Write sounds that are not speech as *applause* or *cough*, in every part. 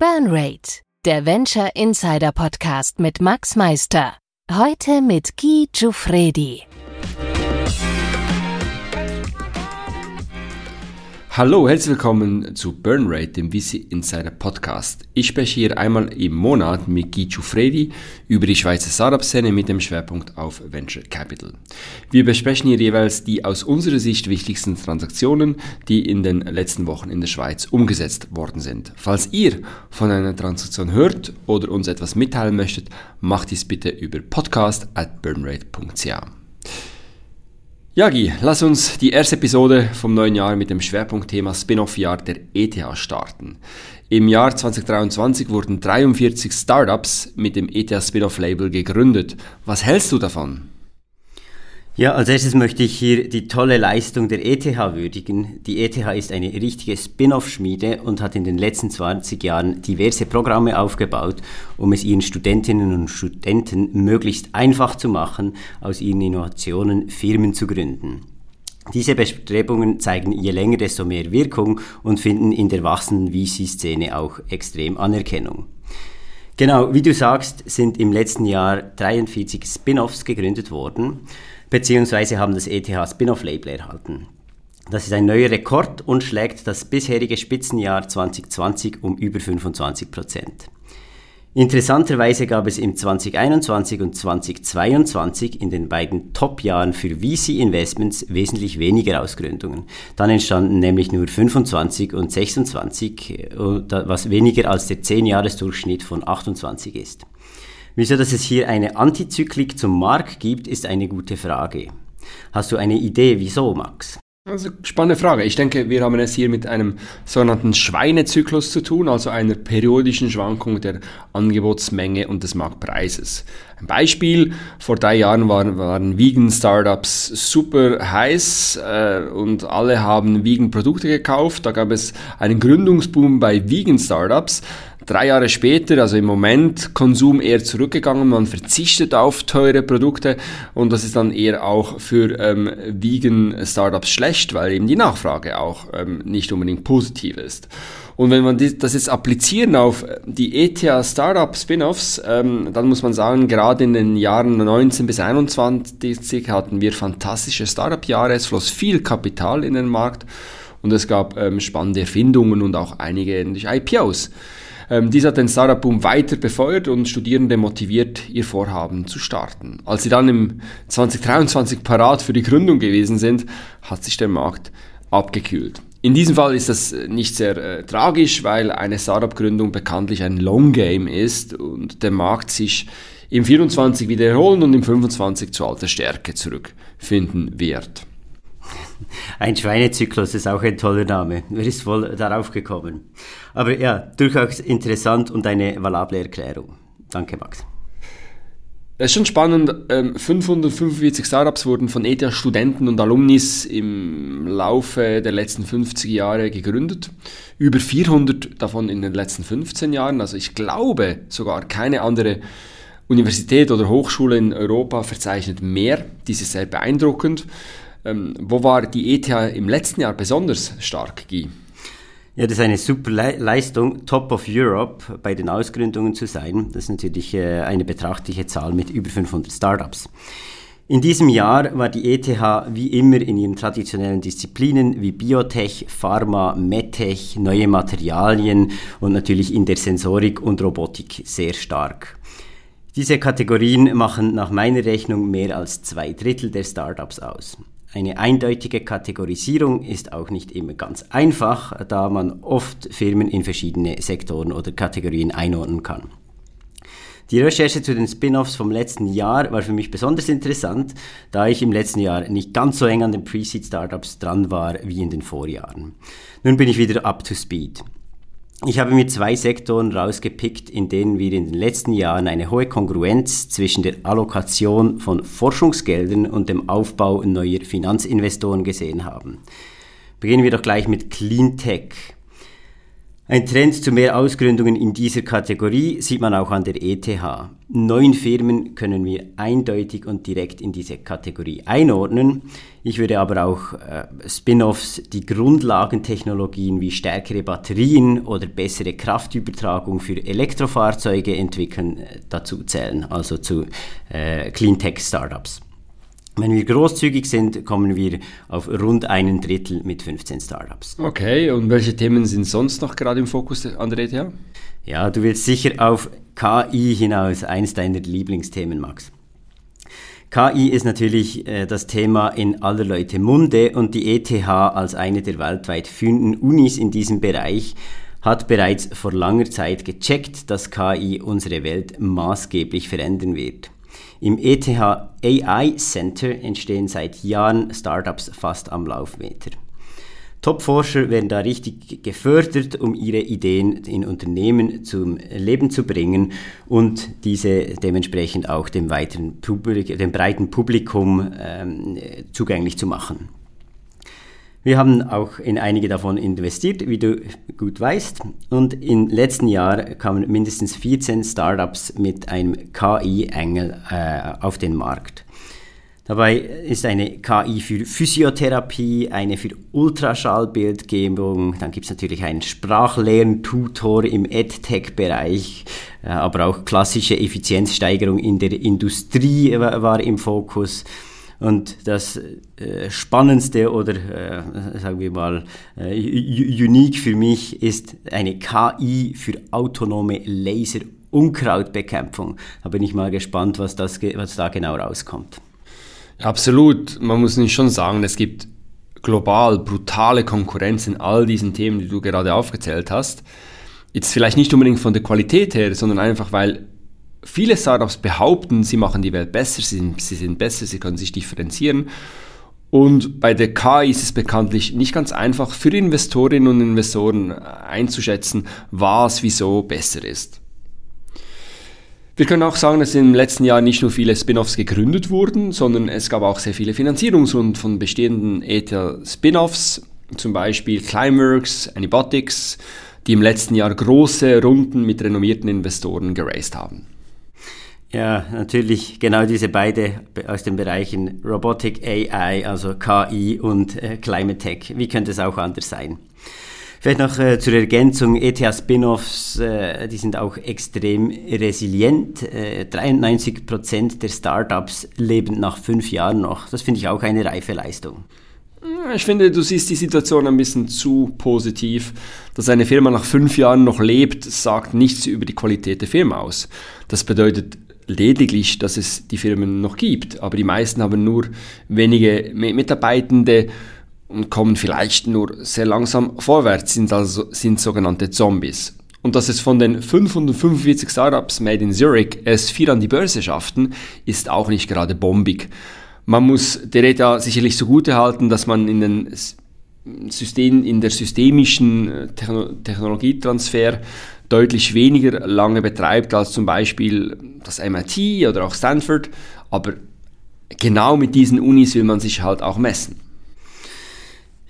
Burnrate, der Venture Insider Podcast mit Max Meister. Heute mit Guy Giuffredi. Hallo, herzlich willkommen zu Burnrate, dem VC Insider Podcast. Ich spreche hier einmal im Monat mit Guy Giuffredi über die Schweizer Startup-Szene mit dem Schwerpunkt auf Venture Capital. Wir besprechen hier jeweils die aus unserer Sicht wichtigsten Transaktionen, die in den letzten Wochen in der Schweiz umgesetzt worden sind. Falls ihr von einer Transaktion hört oder uns etwas mitteilen möchtet, macht dies bitte über podcast at burnrate.ch. Jagi, lass uns die erste Episode vom neuen Jahr mit dem Schwerpunktthema Spin-off-Jahr der ETH starten. Im Jahr 2023 wurden 43 Startups mit dem ETH Spin-off-Label gegründet. Was hältst du davon? Ja, als erstes möchte ich hier die tolle Leistung der ETH würdigen. Die ETH ist eine richtige Spin-off-Schmiede und hat in den letzten 20 Jahren diverse Programme aufgebaut, um es ihren Studentinnen und Studenten möglichst einfach zu machen, aus ihren Innovationen Firmen zu gründen. Diese Bestrebungen zeigen je länger, desto mehr Wirkung und finden in der wachsenden VC-Szene auch extrem Anerkennung. Genau, wie du sagst, sind im letzten Jahr 43 Spin-offs gegründet worden beziehungsweise haben das ETH Spin-off-Label erhalten. Das ist ein neuer Rekord und schlägt das bisherige Spitzenjahr 2020 um über 25 Prozent. Interessanterweise gab es im 2021 und 2022 in den beiden Top-Jahren für VC-Investments wesentlich weniger Ausgründungen. Dann entstanden nämlich nur 25 und 26, was weniger als der 10-Jahres-Durchschnitt von 28 ist. Wieso, dass es hier eine Antizyklik zum Markt gibt, ist eine gute Frage. Hast du eine Idee, wieso, Max? Also spannende Frage. Ich denke, wir haben es hier mit einem sogenannten Schweinezyklus zu tun, also einer periodischen Schwankung der Angebotsmenge und des Marktpreises. Ein Beispiel, vor drei Jahren waren, waren Vegan-Startups super heiß äh, und alle haben Vegan-Produkte gekauft. Da gab es einen Gründungsboom bei Vegan-Startups. Drei Jahre später, also im Moment, Konsum eher zurückgegangen, man verzichtet auf teure Produkte und das ist dann eher auch für ähm, Vegan-Startups schlecht, weil eben die Nachfrage auch ähm, nicht unbedingt positiv ist. Und wenn man das jetzt applizieren auf die ETH Startup Spin-offs, ähm, dann muss man sagen, gerade in den Jahren 19 bis 21 hatten wir fantastische Startup-Jahre, es floss viel Kapital in den Markt und es gab ähm, spannende Erfindungen und auch einige IPOs. Ähm, dies hat den Startup-Boom weiter befeuert und Studierende motiviert, ihr Vorhaben zu starten. Als sie dann im 2023 parat für die Gründung gewesen sind, hat sich der Markt abgekühlt. In diesem Fall ist das nicht sehr äh, tragisch, weil eine Startup-Gründung bekanntlich ein Long Game ist und der Markt sich im 24 wieder erholen und im 25 zu alter Stärke zurückfinden wird. Ein Schweinezyklus ist auch ein toller Name. Wer ist wohl darauf gekommen? Aber ja, durchaus interessant und eine valable Erklärung. Danke, Max. Es ist schon spannend, 545 ähm, Startups wurden von ETH-Studenten und Alumnis im Laufe der letzten 50 Jahre gegründet. Über 400 davon in den letzten 15 Jahren. Also ich glaube sogar keine andere Universität oder Hochschule in Europa verzeichnet mehr. Dies ist sehr beeindruckend. Ähm, wo war die ETH im letzten Jahr besonders stark, Guy? Ja, das ist eine super Le Leistung, Top of Europe bei den Ausgründungen zu sein. Das ist natürlich äh, eine betrachtliche Zahl mit über 500 Startups. In diesem Jahr war die ETH wie immer in ihren traditionellen Disziplinen wie Biotech, Pharma, Medtech, neue Materialien und natürlich in der Sensorik und Robotik sehr stark. Diese Kategorien machen nach meiner Rechnung mehr als zwei Drittel der Startups aus. Eine eindeutige Kategorisierung ist auch nicht immer ganz einfach, da man oft Firmen in verschiedene Sektoren oder Kategorien einordnen kann. Die Recherche zu den Spin-offs vom letzten Jahr war für mich besonders interessant, da ich im letzten Jahr nicht ganz so eng an den Pre-Seed-Startups dran war wie in den Vorjahren. Nun bin ich wieder up to speed. Ich habe mir zwei Sektoren rausgepickt, in denen wir in den letzten Jahren eine hohe Kongruenz zwischen der Allokation von Forschungsgeldern und dem Aufbau neuer Finanzinvestoren gesehen haben. Beginnen wir doch gleich mit Clean Tech. Ein Trend zu mehr Ausgründungen in dieser Kategorie sieht man auch an der ETH. Neun Firmen können wir eindeutig und direkt in diese Kategorie einordnen. Ich würde aber auch äh, Spin-offs, die Grundlagentechnologien wie stärkere Batterien oder bessere Kraftübertragung für Elektrofahrzeuge entwickeln, äh, dazu zählen, also zu äh, Cleantech-Startups. Wenn wir großzügig sind, kommen wir auf rund einen Drittel mit 15 Startups. Okay, und welche Themen sind sonst noch gerade im Fokus an der ETH? Ja, du willst sicher auf KI hinaus, eins deiner Lieblingsthemen, Max. KI ist natürlich äh, das Thema in aller Leute Munde und die ETH als eine der weltweit führenden Unis in diesem Bereich hat bereits vor langer Zeit gecheckt, dass KI unsere Welt maßgeblich verändern wird. Im ETH AI Center entstehen seit Jahren Startups fast am Laufmeter. Top-Forscher werden da richtig gefördert, um ihre Ideen in Unternehmen zum Leben zu bringen und diese dementsprechend auch dem, weiteren Publik dem breiten Publikum ähm, zugänglich zu machen. Wir haben auch in einige davon investiert, wie du gut weißt. Und im letzten Jahr kamen mindestens 14 Startups mit einem KI-Engel äh, auf den Markt. Dabei ist eine KI für Physiotherapie, eine für Ultraschallbildgebung, dann gibt es natürlich einen Sprachlerntutor im EdTech-Bereich, äh, aber auch klassische Effizienzsteigerung in der Industrie war im Fokus. Und das äh, Spannendste oder äh, sagen wir mal äh, unique für mich ist eine KI für autonome Laser Unkrautbekämpfung. Da bin ich mal gespannt, was, das, was da genau rauskommt. Absolut. Man muss nicht schon sagen, es gibt global brutale Konkurrenz in all diesen Themen, die du gerade aufgezählt hast. Jetzt vielleicht nicht unbedingt von der Qualität her, sondern einfach, weil viele Startups behaupten, sie machen die Welt besser, sie sind, sie sind besser, sie können sich differenzieren. Und bei der KI ist es bekanntlich nicht ganz einfach für Investorinnen und Investoren einzuschätzen, was wieso besser ist. Wir können auch sagen, dass im letzten Jahr nicht nur viele Spin-offs gegründet wurden, sondern es gab auch sehr viele Finanzierungsrunden von bestehenden ETH-Spin-offs, zum Beispiel Climeworks, Anybotics, die im letzten Jahr große Runden mit renommierten Investoren geraced haben. Ja, natürlich genau diese beide aus den Bereichen Robotic AI, also KI und äh, Climate Tech. Wie könnte es auch anders sein? Vielleicht noch äh, zur Ergänzung, ETH-Spin-offs, äh, die sind auch extrem resilient. Äh, 93 Prozent der Startups leben nach fünf Jahren noch. Das finde ich auch eine reife Leistung. Ich finde, du siehst die Situation ein bisschen zu positiv. Dass eine Firma nach fünf Jahren noch lebt, sagt nichts über die Qualität der Firma aus. Das bedeutet lediglich, dass es die Firmen noch gibt, aber die meisten haben nur wenige Mitarbeitende und kommen vielleicht nur sehr langsam vorwärts, sind also sind sogenannte Zombies. Und dass es von den 545 Startups made in Zurich es vier an die Börse schafften, ist auch nicht gerade bombig. Man muss der ETA sicherlich zugute halten, dass man in den System, in der systemischen äh, Technologietransfer deutlich weniger lange betreibt als zum Beispiel das MIT oder auch Stanford, aber genau mit diesen Unis will man sich halt auch messen.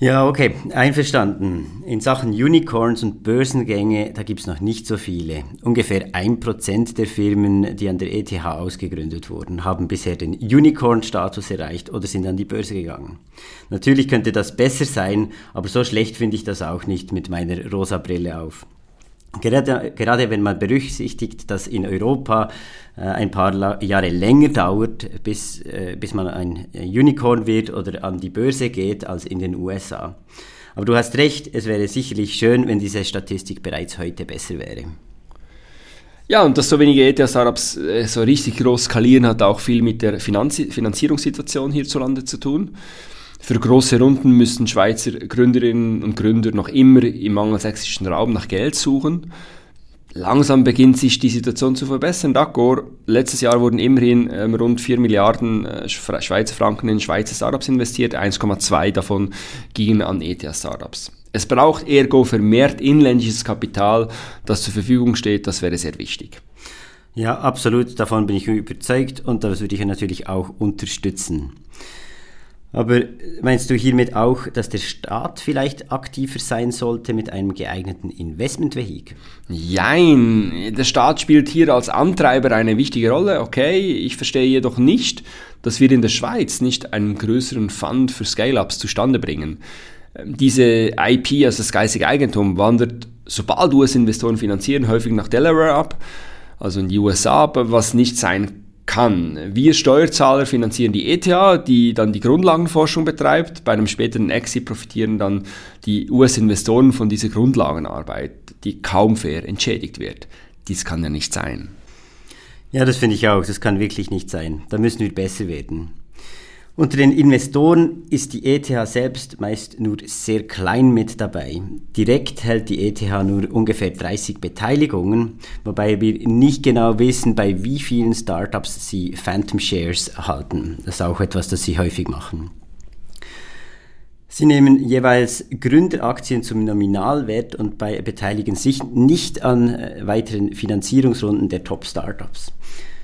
Ja, okay, einverstanden. In Sachen Unicorns und Börsengänge, da gibt es noch nicht so viele. Ungefähr ein Prozent der Firmen, die an der ETH ausgegründet wurden, haben bisher den Unicorn-Status erreicht oder sind an die Börse gegangen. Natürlich könnte das besser sein, aber so schlecht finde ich das auch nicht mit meiner rosa Brille auf. Gerade, gerade wenn man berücksichtigt, dass in Europa äh, ein paar Jahre länger dauert, bis, äh, bis man ein Unicorn wird oder an die Börse geht, als in den USA. Aber du hast recht, es wäre sicherlich schön, wenn diese Statistik bereits heute besser wäre. Ja, und dass so wenige ETH-Startups äh, so richtig groß skalieren, hat auch viel mit der Finanzi Finanzierungssituation hierzulande zu tun. Für große Runden müssen Schweizer Gründerinnen und Gründer noch immer im angelsächsischen Raum nach Geld suchen. Langsam beginnt sich die Situation zu verbessern. D'accord, letztes Jahr wurden immerhin ähm, rund 4 Milliarden äh, Schweizer Franken in Schweizer Startups investiert, 1,2 davon gingen an ETH-Startups. Es braucht ergo vermehrt inländisches Kapital, das zur Verfügung steht, das wäre sehr wichtig. Ja, absolut, davon bin ich überzeugt und das würde ich natürlich auch unterstützen. Aber meinst du hiermit auch, dass der Staat vielleicht aktiver sein sollte mit einem geeigneten Investmentvehikel? Jein, der Staat spielt hier als Antreiber eine wichtige Rolle, okay. Ich verstehe jedoch nicht, dass wir in der Schweiz nicht einen größeren Fund für Scale-Ups zustande bringen. Ähm, diese IP, also das geistige Eigentum, wandert, sobald US-Investoren finanzieren, häufig nach Delaware ab, also in die USA, was nicht sein kann. Wir Steuerzahler finanzieren die ETH, die dann die Grundlagenforschung betreibt. Bei einem späteren Exit profitieren dann die US-Investoren von dieser Grundlagenarbeit, die kaum fair entschädigt wird. Dies kann ja nicht sein. Ja, das finde ich auch. Das kann wirklich nicht sein. Da müssen wir besser werden. Unter den Investoren ist die ETH selbst meist nur sehr klein mit dabei. Direkt hält die ETH nur ungefähr 30 Beteiligungen, wobei wir nicht genau wissen, bei wie vielen Startups sie Phantom Shares halten. Das ist auch etwas, das sie häufig machen. Sie nehmen jeweils Gründeraktien zum Nominalwert und beteiligen sich nicht an äh, weiteren Finanzierungsrunden der Top-Startups.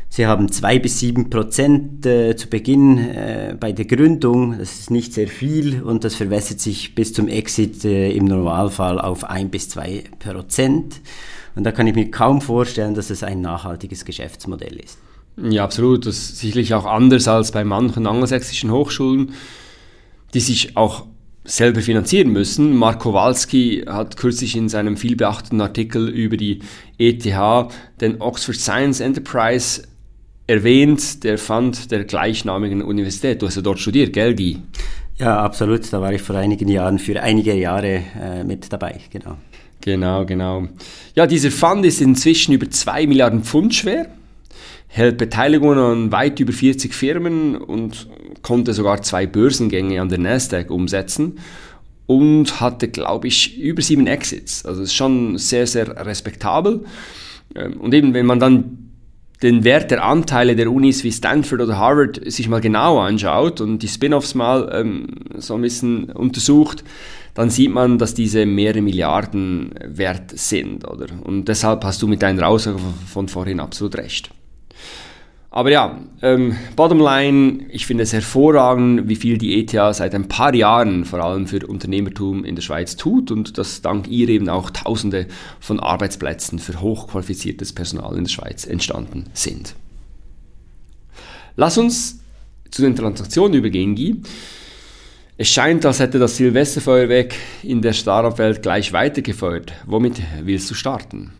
Sie haben zwei bis sieben Prozent äh, zu Beginn äh, bei der Gründung. Das ist nicht sehr viel und das verwässert sich bis zum Exit äh, im Normalfall auf ein bis zwei Prozent. Und da kann ich mir kaum vorstellen, dass es ein nachhaltiges Geschäftsmodell ist. Ja, absolut. Das ist sicherlich auch anders als bei manchen angelsächsischen Hochschulen, die sich auch selber finanzieren müssen. Mark Kowalski hat kürzlich in seinem vielbeachteten Artikel über die ETH den Oxford Science Enterprise erwähnt, der Fund der gleichnamigen Universität. Du hast ja dort studiert, gell, Guy? Ja, absolut. Da war ich vor einigen Jahren für einige Jahre äh, mit dabei, genau. Genau, genau. Ja, dieser Fund ist inzwischen über 2 Milliarden Pfund schwer, hält Beteiligungen an weit über 40 Firmen und konnte sogar zwei Börsengänge an der Nasdaq umsetzen und hatte, glaube ich, über sieben Exits. Also ist schon sehr, sehr respektabel. Ähm, und eben, wenn man dann den Wert der Anteile der Unis wie Stanford oder Harvard sich mal genau anschaut und die Spin-offs mal ähm, so ein bisschen untersucht, dann sieht man, dass diese mehrere Milliarden wert sind. Oder? Und deshalb hast du mit deiner Aussage von vorhin absolut recht. Aber ja, ähm, bottom line, ich finde es hervorragend, wie viel die ETH seit ein paar Jahren vor allem für Unternehmertum in der Schweiz tut und dass dank ihr eben auch Tausende von Arbeitsplätzen für hochqualifiziertes Personal in der Schweiz entstanden sind. Lass uns zu den Transaktionen übergehen, Guy. Es scheint, als hätte das Silvesterfeuerwerk in der Startup-Welt gleich weitergefeuert. Womit willst du starten?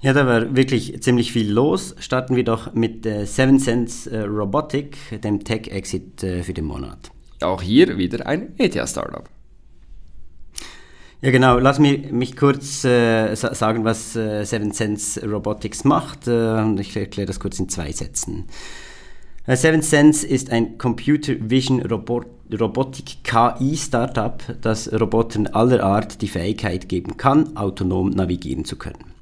Ja, da war wirklich ziemlich viel los. Starten wir doch mit äh, Seven Sense äh, Robotic, dem Tech-Exit äh, für den Monat. Auch hier wieder ein ETH-Startup. Ja, genau. Lass mich, mich kurz äh, sagen, was äh, Seven Sense Robotics macht. Äh, ich erkläre das kurz in zwei Sätzen. Äh, Seven Sense ist ein Computer Vision Robot Robotik KI Startup, das Robotern aller Art die Fähigkeit geben kann, autonom navigieren zu können.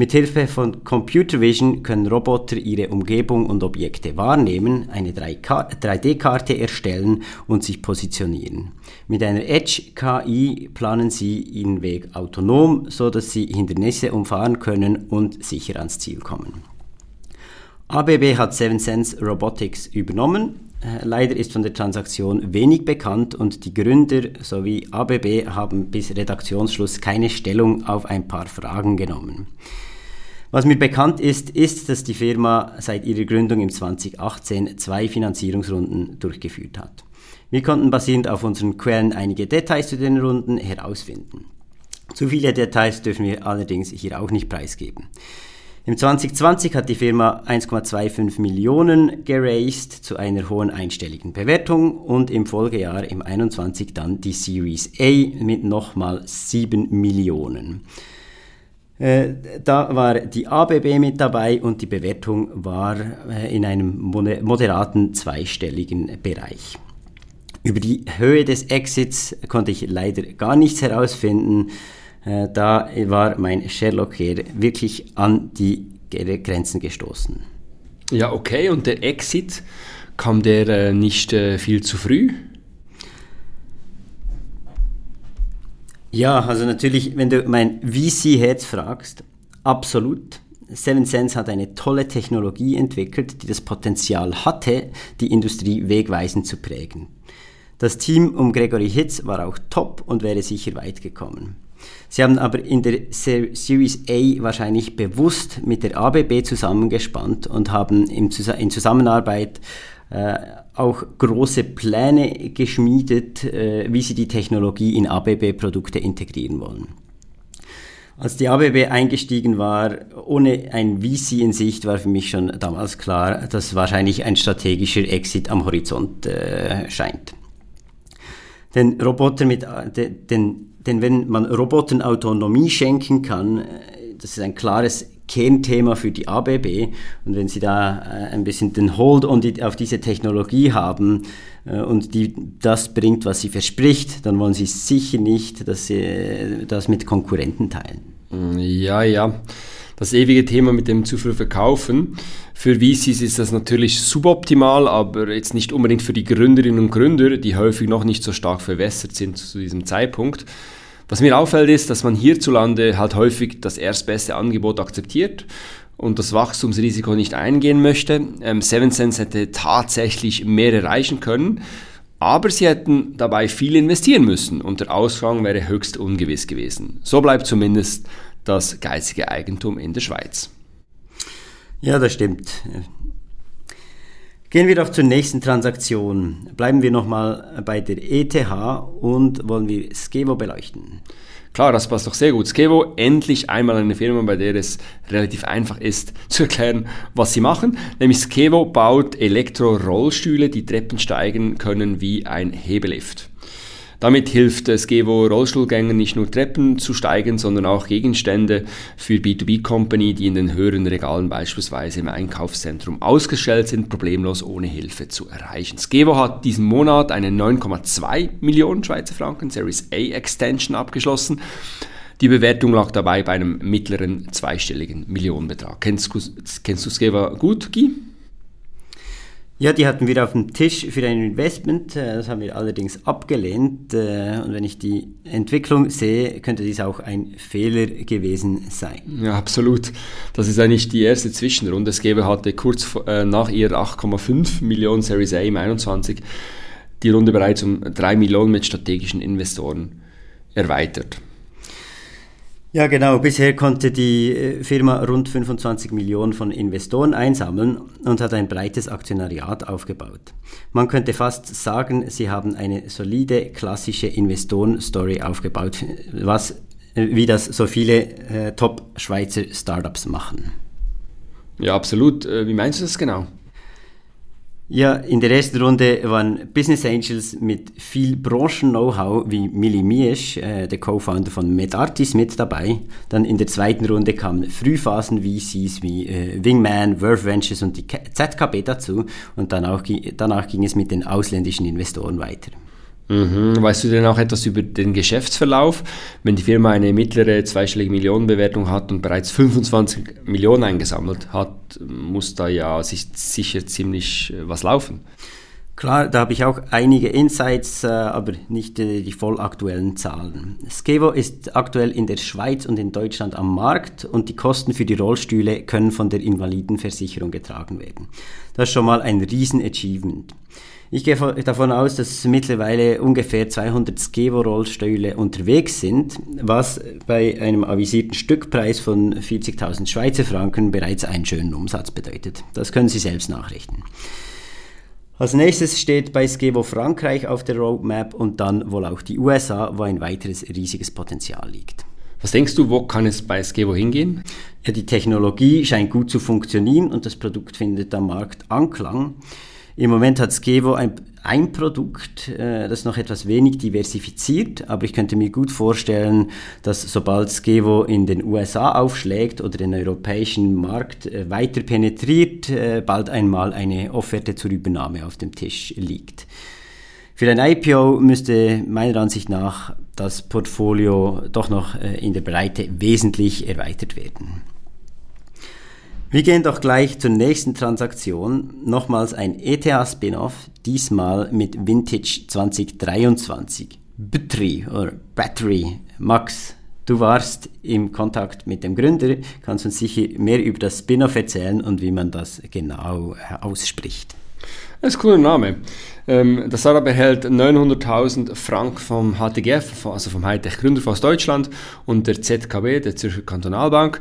Mithilfe von Computer Vision können Roboter ihre Umgebung und Objekte wahrnehmen, eine 3D-Karte erstellen und sich positionieren. Mit einer Edge-KI planen sie ihren Weg autonom, so dass sie Hindernisse umfahren können und sicher ans Ziel kommen. ABB hat Seven Sense Robotics übernommen. Äh, leider ist von der Transaktion wenig bekannt und die Gründer sowie ABB haben bis Redaktionsschluss keine Stellung auf ein paar Fragen genommen. Was mir bekannt ist, ist, dass die Firma seit ihrer Gründung im 2018 zwei Finanzierungsrunden durchgeführt hat. Wir konnten basierend auf unseren Quellen einige Details zu den Runden herausfinden. Zu viele Details dürfen wir allerdings hier auch nicht preisgeben. Im 2020 hat die Firma 1,25 Millionen geraced zu einer hohen einstelligen Bewertung und im Folgejahr im 21 dann die Series A mit nochmal 7 Millionen. Äh, da war die ABB mit dabei und die Bewertung war äh, in einem moderaten zweistelligen Bereich. Über die Höhe des Exits konnte ich leider gar nichts herausfinden. Äh, da war mein Sherlock hier wirklich an die Grenzen gestoßen. Ja, okay. Und der Exit, kam der nicht viel zu früh? Ja, also natürlich, wenn du mein VC-Herz fragst, absolut. Seven Sense hat eine tolle Technologie entwickelt, die das Potenzial hatte, die Industrie wegweisend zu prägen. Das Team um Gregory Hitz war auch top und wäre sicher weit gekommen. Sie haben aber in der Series A wahrscheinlich bewusst mit der ABB zusammengespannt und haben in Zusammenarbeit auch große Pläne geschmiedet, äh, wie sie die Technologie in ABB-Produkte integrieren wollen. Als die ABB eingestiegen war, ohne ein VC in Sicht, war für mich schon damals klar, dass wahrscheinlich ein strategischer Exit am Horizont äh, scheint. Denn Roboter mit, äh, denn, denn wenn man Robotern Autonomie schenken kann, äh, das ist ein klares Kernthema für die ABB. Und wenn Sie da äh, ein bisschen den Hold auf diese Technologie haben äh, und die das bringt, was sie verspricht, dann wollen Sie sicher nicht, dass Sie äh, das mit Konkurrenten teilen. Mm, ja, ja. Das ewige Thema mit dem zu viel Verkaufen. Für VCs ist das natürlich suboptimal, aber jetzt nicht unbedingt für die Gründerinnen und Gründer, die häufig noch nicht so stark verwässert sind zu diesem Zeitpunkt. Was mir auffällt, ist, dass man hierzulande halt häufig das erstbeste Angebot akzeptiert und das Wachstumsrisiko nicht eingehen möchte. Ähm, Seven Sense hätte tatsächlich mehr erreichen können, aber sie hätten dabei viel investieren müssen und der Ausgang wäre höchst ungewiss gewesen. So bleibt zumindest das geistige Eigentum in der Schweiz. Ja, das stimmt. Gehen wir doch zur nächsten Transaktion. Bleiben wir nochmal bei der ETH und wollen wir Skevo beleuchten. Klar, das passt doch sehr gut. Skevo, endlich einmal eine Firma, bei der es relativ einfach ist *laughs* zu erklären, was sie machen. Nämlich Skevo baut Elektro-Rollstühle, die Treppen steigen können wie ein Hebelift. Damit hilft Skevo Rollstuhlgängern nicht nur Treppen zu steigen, sondern auch Gegenstände für B2B-Company, die in den höheren Regalen beispielsweise im Einkaufszentrum ausgestellt sind, problemlos ohne Hilfe zu erreichen. Skevo hat diesen Monat eine 9,2 Millionen Schweizer Franken Series A Extension abgeschlossen. Die Bewertung lag dabei bei einem mittleren zweistelligen Millionenbetrag. Kennst, kennst du Skeva gut, Guy? Ja, die hatten wir auf dem Tisch für ein Investment. Äh, das haben wir allerdings abgelehnt. Äh, und wenn ich die Entwicklung sehe, könnte dies auch ein Fehler gewesen sein. Ja, absolut. Das ist eigentlich die erste Zwischenrunde. Skeber hatte kurz äh, nach ihr 8,5 Millionen Series A im 21 die Runde bereits um 3 Millionen mit strategischen Investoren erweitert. Ja, genau. Bisher konnte die äh, Firma rund 25 Millionen von Investoren einsammeln und hat ein breites Aktionariat aufgebaut. Man könnte fast sagen, sie haben eine solide klassische Investoren-Story aufgebaut, was, äh, wie das so viele äh, Top-Schweizer Startups machen. Ja, absolut. Äh, wie meinst du das genau? Ja, in der ersten Runde waren Business Angels mit viel Branchen-Know-how wie Millie Miesch, äh, der Co-Founder von MedArtis, mit dabei. Dann in der zweiten Runde kamen Frühphasen-VCs wie äh, Wingman, Verve Ventures und die ZKB dazu. Und danach, danach ging es mit den ausländischen Investoren weiter. Mhm. Weißt du denn auch etwas über den Geschäftsverlauf? Wenn die Firma eine mittlere zweistellige Millionenbewertung hat und bereits 25 Millionen eingesammelt hat, muss da ja sich sicher ziemlich äh, was laufen. Klar, da habe ich auch einige Insights, äh, aber nicht äh, die voll aktuellen Zahlen. Skevo ist aktuell in der Schweiz und in Deutschland am Markt und die Kosten für die Rollstühle können von der Invalidenversicherung getragen werden. Das ist schon mal ein Riesen-Achievement. Ich gehe davon aus, dass mittlerweile ungefähr 200 Skevo-Rollstühle unterwegs sind, was bei einem avisierten Stückpreis von 40.000 Schweizer Franken bereits einen schönen Umsatz bedeutet. Das können Sie selbst nachrichten. Als nächstes steht bei Skevo Frankreich auf der Roadmap und dann wohl auch die USA, wo ein weiteres riesiges Potenzial liegt. Was denkst du, wo kann es bei Skevo hingehen? Ja, die Technologie scheint gut zu funktionieren und das Produkt findet am Markt Anklang. Im Moment hat Skevo ein, ein Produkt, äh, das noch etwas wenig diversifiziert, aber ich könnte mir gut vorstellen, dass sobald Skevo in den USA aufschlägt oder den europäischen Markt äh, weiter penetriert, äh, bald einmal eine Offerte zur Übernahme auf dem Tisch liegt. Für ein IPO müsste meiner Ansicht nach das Portfolio doch noch äh, in der Breite wesentlich erweitert werden. Wir gehen doch gleich zur nächsten Transaktion. Nochmals ein ETH-Spin-off, diesmal mit Vintage 2023. Battery oder Battery. Max, du warst im Kontakt mit dem Gründer, kannst uns sicher mehr über das Spin-off erzählen und wie man das genau ausspricht. Das ist ein cooler Name. Ähm, das Startup erhält 900.000 Franken vom HTGF, also vom Hightech Gründerfonds Deutschland und der ZKB, der Zürcher Kantonalbank.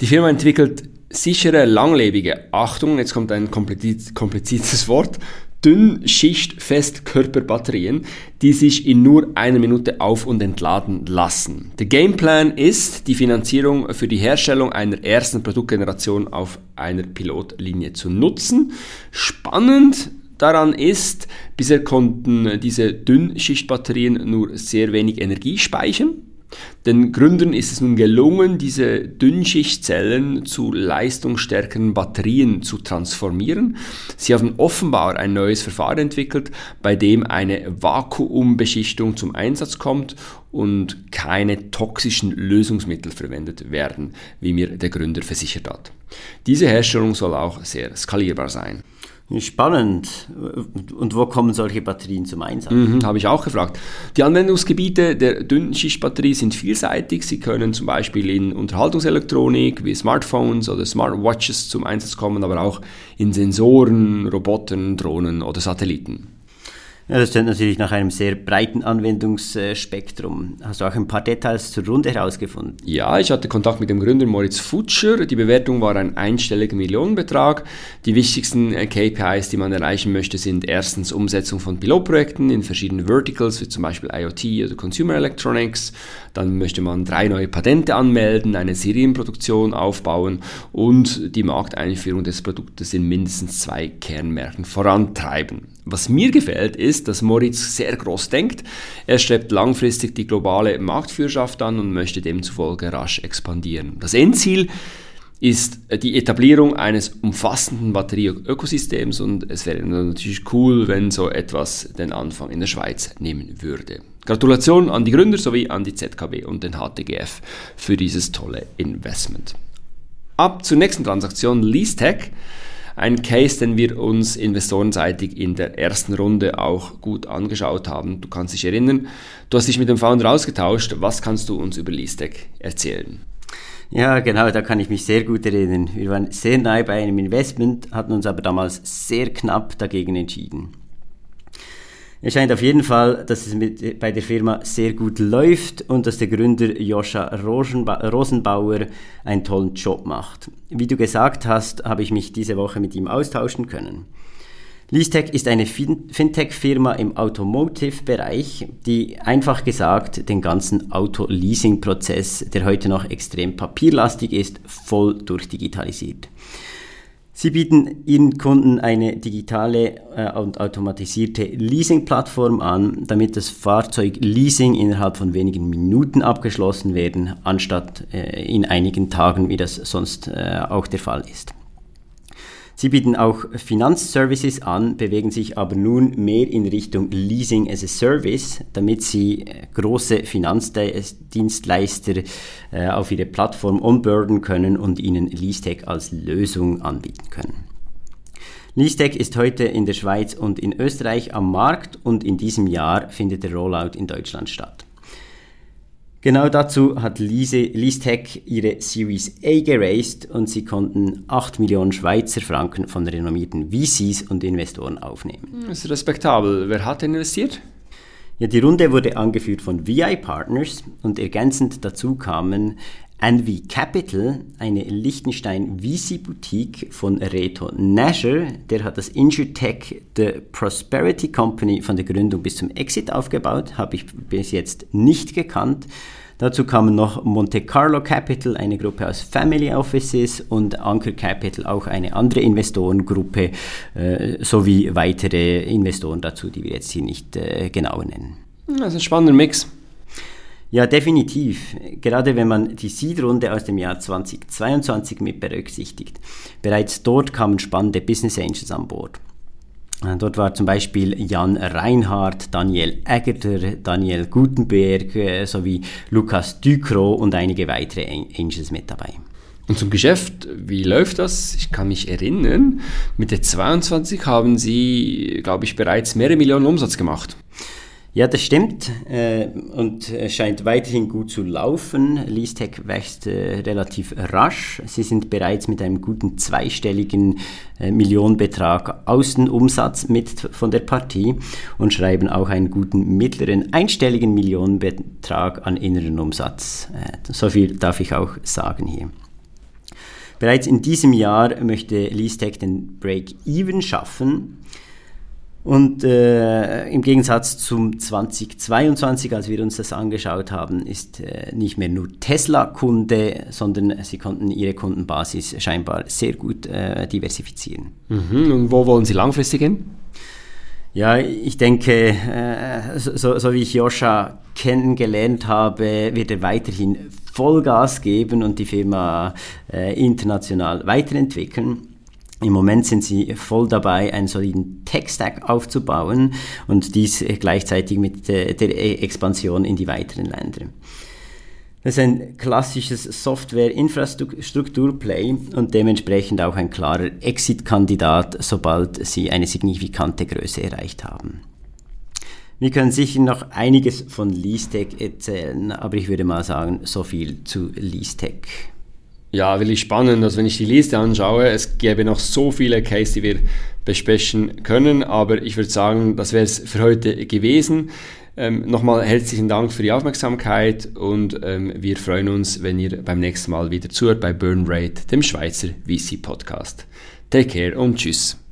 Die Firma entwickelt sichere, langlebige, Achtung, jetzt kommt ein kompliziertes Wort, Dünnschicht-Festkörperbatterien, die sich in nur einer Minute auf- und entladen lassen. Der Gameplan ist, die Finanzierung für die Herstellung einer ersten Produktgeneration auf einer Pilotlinie zu nutzen. Spannend daran ist, bisher konnten diese Dünnschichtbatterien nur sehr wenig Energie speichern. Den Gründern ist es nun gelungen, diese Dünnschichtzellen zu leistungsstärkeren Batterien zu transformieren. Sie haben offenbar ein neues Verfahren entwickelt, bei dem eine Vakuumbeschichtung zum Einsatz kommt und keine toxischen Lösungsmittel verwendet werden, wie mir der Gründer versichert hat. Diese Herstellung soll auch sehr skalierbar sein. Spannend. Und wo kommen solche Batterien zum Einsatz? Mhm, Habe ich auch gefragt. Die Anwendungsgebiete der Dünnschichtbatterie sind vielseitig. Sie können zum Beispiel in Unterhaltungselektronik wie Smartphones oder Smartwatches zum Einsatz kommen, aber auch in Sensoren, Robotern, Drohnen oder Satelliten. Ja, das klingt natürlich nach einem sehr breiten Anwendungsspektrum. Hast du auch ein paar Details zur Runde herausgefunden? Ja, ich hatte Kontakt mit dem Gründer Moritz Futscher. Die Bewertung war ein einstelliger Millionenbetrag. Die wichtigsten äh, KPIs, die man erreichen möchte, sind erstens Umsetzung von Pilotprojekten in verschiedenen Verticals, wie zum Beispiel IoT oder Consumer Electronics. Dann möchte man drei neue Patente anmelden, eine Serienproduktion aufbauen und die Markteinführung des Produktes in mindestens zwei Kernmärkten vorantreiben. Was mir gefällt, ist, dass Moritz sehr groß denkt. Er strebt langfristig die globale Marktführerschaft an und möchte demzufolge rasch expandieren. Das Endziel ist die Etablierung eines umfassenden Batterieökosystems und es wäre natürlich cool, wenn so etwas den Anfang in der Schweiz nehmen würde. Gratulation an die Gründer sowie an die ZKB und den HTGF für dieses tolle Investment. Ab zur nächsten Transaktion, LeaseTech. Ein Case, den wir uns investorenseitig in der ersten Runde auch gut angeschaut haben. Du kannst dich erinnern, du hast dich mit dem Founder ausgetauscht. Was kannst du uns über Listec erzählen? Ja, genau, da kann ich mich sehr gut erinnern. Wir waren sehr nahe bei einem Investment, hatten uns aber damals sehr knapp dagegen entschieden. Es scheint auf jeden Fall, dass es mit, bei der Firma sehr gut läuft und dass der Gründer Joscha Rosenbauer einen tollen Job macht. Wie du gesagt hast, habe ich mich diese Woche mit ihm austauschen können. Leastech ist eine Fintech-Firma im Automotive-Bereich, die einfach gesagt den ganzen Auto-Leasing-Prozess, der heute noch extrem papierlastig ist, voll durchdigitalisiert. Sie bieten Ihren Kunden eine digitale äh, und automatisierte Leasing-Plattform an, damit das Fahrzeug-Leasing innerhalb von wenigen Minuten abgeschlossen werden, anstatt äh, in einigen Tagen, wie das sonst äh, auch der Fall ist. Sie bieten auch Finanzservices an, bewegen sich aber nun mehr in Richtung Leasing as a Service, damit sie äh, große Finanzdienstleister äh, auf ihre Plattform onboarden können und ihnen LeaseTech als Lösung anbieten können. LeaseTech ist heute in der Schweiz und in Österreich am Markt und in diesem Jahr findet der Rollout in Deutschland statt. Genau dazu hat Lise, LeaseTech ihre Series A geraced und sie konnten 8 Millionen Schweizer Franken von renommierten VCs und Investoren aufnehmen. Das ist respektabel. Wer hat investiert? Ja, die Runde wurde angeführt von VI Partners und ergänzend dazu kamen Envy Capital, eine Liechtenstein VC Boutique von Reto Nasher, der hat das InsurTech The Prosperity Company von der Gründung bis zum Exit aufgebaut, habe ich bis jetzt nicht gekannt. Dazu kamen noch Monte Carlo Capital, eine Gruppe aus Family Offices und Anchor Capital, auch eine andere Investorengruppe, äh, sowie weitere Investoren dazu, die wir jetzt hier nicht äh, genau nennen. Das ist ein spannender Mix. Ja, definitiv. Gerade wenn man die Seed-Runde aus dem Jahr 2022 mit berücksichtigt. Bereits dort kamen spannende Business Angels an Bord. Äh, dort war zum Beispiel Jan Reinhardt, Daniel Eggerter, Daniel Gutenberg äh, sowie Lukas Ducro und einige weitere Angels mit dabei. Und zum Geschäft, wie läuft das? Ich kann mich erinnern, mit der 22 haben Sie, glaube ich, bereits mehrere Millionen Umsatz gemacht. Ja, das stimmt äh, und scheint weiterhin gut zu laufen. Leastech wächst äh, relativ rasch. Sie sind bereits mit einem guten zweistelligen äh, Millionenbetrag Außenumsatz mit von der Partie und schreiben auch einen guten mittleren einstelligen Millionenbetrag an inneren Umsatz. Äh, so viel darf ich auch sagen hier. Bereits in diesem Jahr möchte Leastech den Break-Even schaffen. Und äh, im Gegensatz zum 2022, als wir uns das angeschaut haben, ist äh, nicht mehr nur Tesla Kunde, sondern sie konnten ihre Kundenbasis scheinbar sehr gut äh, diversifizieren. Mhm. Und wo wollen Sie langfristig hin? Ja, ich denke, äh, so, so, wie ich Joscha kennengelernt habe, wird er weiterhin Vollgas geben und die Firma äh, international weiterentwickeln. Im Moment sind sie voll dabei, einen soliden Tech-Stack aufzubauen und dies gleichzeitig mit der Expansion in die weiteren Länder. Das ist ein klassisches Software-Infrastruktur-Play und dementsprechend auch ein klarer Exit-Kandidat, sobald sie eine signifikante Größe erreicht haben. Wir können sicher noch einiges von Leastech erzählen, aber ich würde mal sagen, so viel zu Leastech ja, wirklich spannend. Also wenn ich die Liste anschaue, es gäbe noch so viele Cases, die wir besprechen können, aber ich würde sagen, das wäre es für heute gewesen. Ähm, nochmal herzlichen Dank für die Aufmerksamkeit und ähm, wir freuen uns, wenn ihr beim nächsten Mal wieder zuhört bei Burn Rate, dem Schweizer VC Podcast. Take care und tschüss.